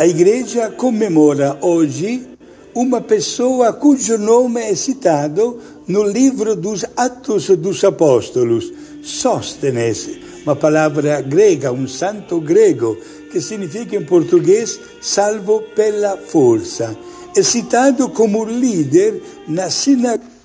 A igreja comemora hoje uma pessoa cujo nome é citado no livro dos Atos dos Apóstolos, Sóstenes, uma palavra grega, um santo grego, que significa em português salvo pela força. É citado como líder na sinagoga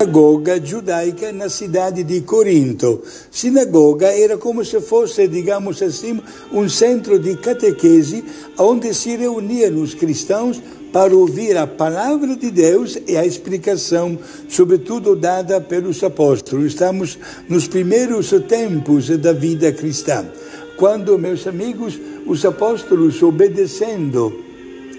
sinagoga judaica na cidade di Corinto. Sinagoga era come se fosse, digamos assim, um centro de catequese onde se reuniam os cristãos para ouvir a palavra de Deus e a explicação, sobretudo dada pelos apóstolos. Estamos nos primeiros tempos da vida cristã, quando, meus amigos, os apóstolos, obedecendo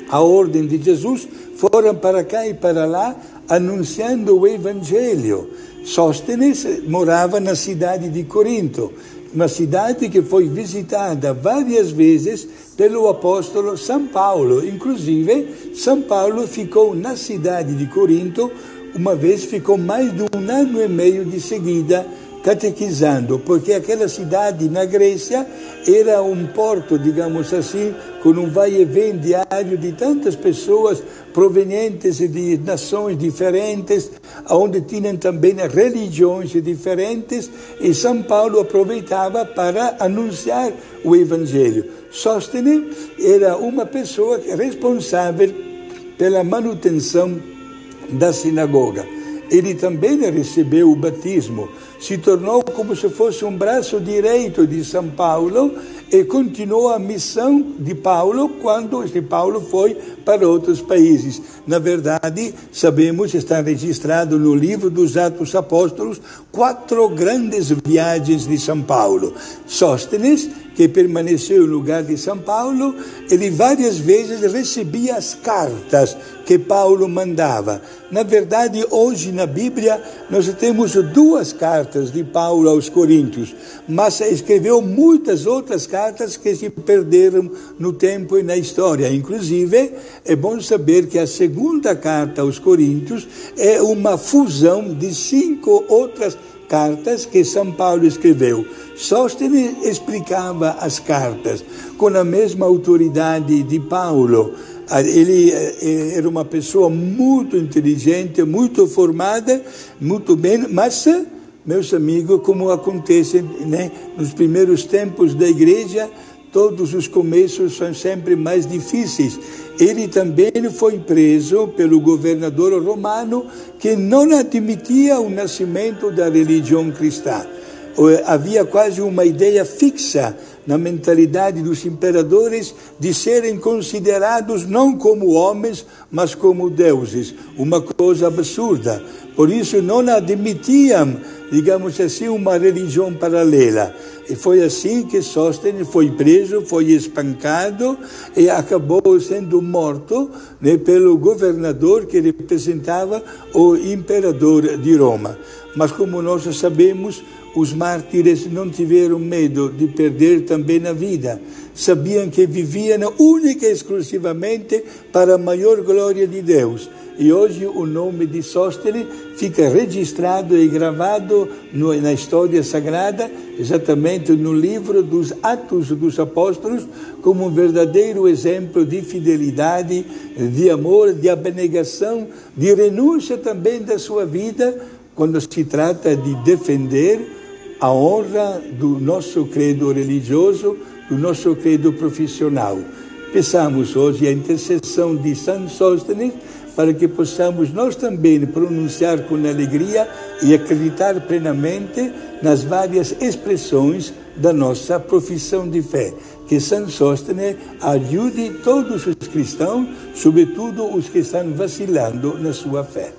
a ordem de Jesus, foram para cá e para lá anunciando o Evangelho. Sóstenes morava na cidade de Corinto, uma cidade que foi visitada várias vezes pelo apóstolo São Paulo. Inclusive, São Paulo ficou na cidade de Corinto, uma vez ficou mais de um ano e meio de seguida catequizando, porque aquela cidade na Grécia era um porto, digamos assim, com um vai e vem diário de tantas pessoas provenientes de nações diferentes, onde tinham também religiões diferentes, e São Paulo aproveitava para anunciar o Evangelho. Sóstenes era uma pessoa responsável pela manutenção da sinagoga. Ele também recebeu o batismo se tornou como se fosse um braço direito de São Paulo e continuou a missão de Paulo quando este Paulo foi para outros países. Na verdade, sabemos, está registrado no livro dos Atos Apóstolos, quatro grandes viagens de São Paulo. Sóstenes, que permaneceu no lugar de São Paulo, ele várias vezes recebia as cartas que Paulo mandava. Na verdade, hoje na Bíblia, nós temos duas cartas de Paulo aos Coríntios, mas escreveu muitas outras cartas que se perderam no tempo e na história. Inclusive, é bom saber que a segunda carta aos Coríntios é uma fusão de cinco outras cartas que São Paulo escreveu. Sóstenes explicava as cartas com a mesma autoridade de Paulo. Ele eh, era uma pessoa muito inteligente, muito formada, muito bem, mas, meus amigos, como acontece né, nos primeiros tempos da igreja, todos os começos são sempre mais difíceis. Ele também foi preso pelo governador romano que não admitia o nascimento da religião cristã. Havia quase uma ideia fixa na mentalidade dos imperadores de serem considerados não como homens, mas como deuses. Uma coisa absurda. Por isso não admitiam, digamos assim, uma religião paralela. E foi assim que Sóstenes foi preso, foi espancado e acabou sendo morto né, pelo governador que representava o imperador de Roma. Mas como nós sabemos, os mártires não tiveram medo de perder também a vida. Sabiam que viviam única e exclusivamente para a maior glória de Deus. E hoje o nome de Sóstenes fica registrado e gravado no, na história sagrada, exatamente no livro dos Atos dos Apóstolos, como um verdadeiro exemplo de fidelidade, de amor, de abnegação, de renúncia também da sua vida, quando se trata de defender a honra do nosso credo religioso, do nosso credo profissional. Peçamos hoje a intercessão de São Sóstenes para que possamos nós também pronunciar com alegria e acreditar plenamente nas várias expressões da nossa profissão de fé. Que São Sóstenes ajude todos os cristãos, sobretudo os que estão vacilando na sua fé.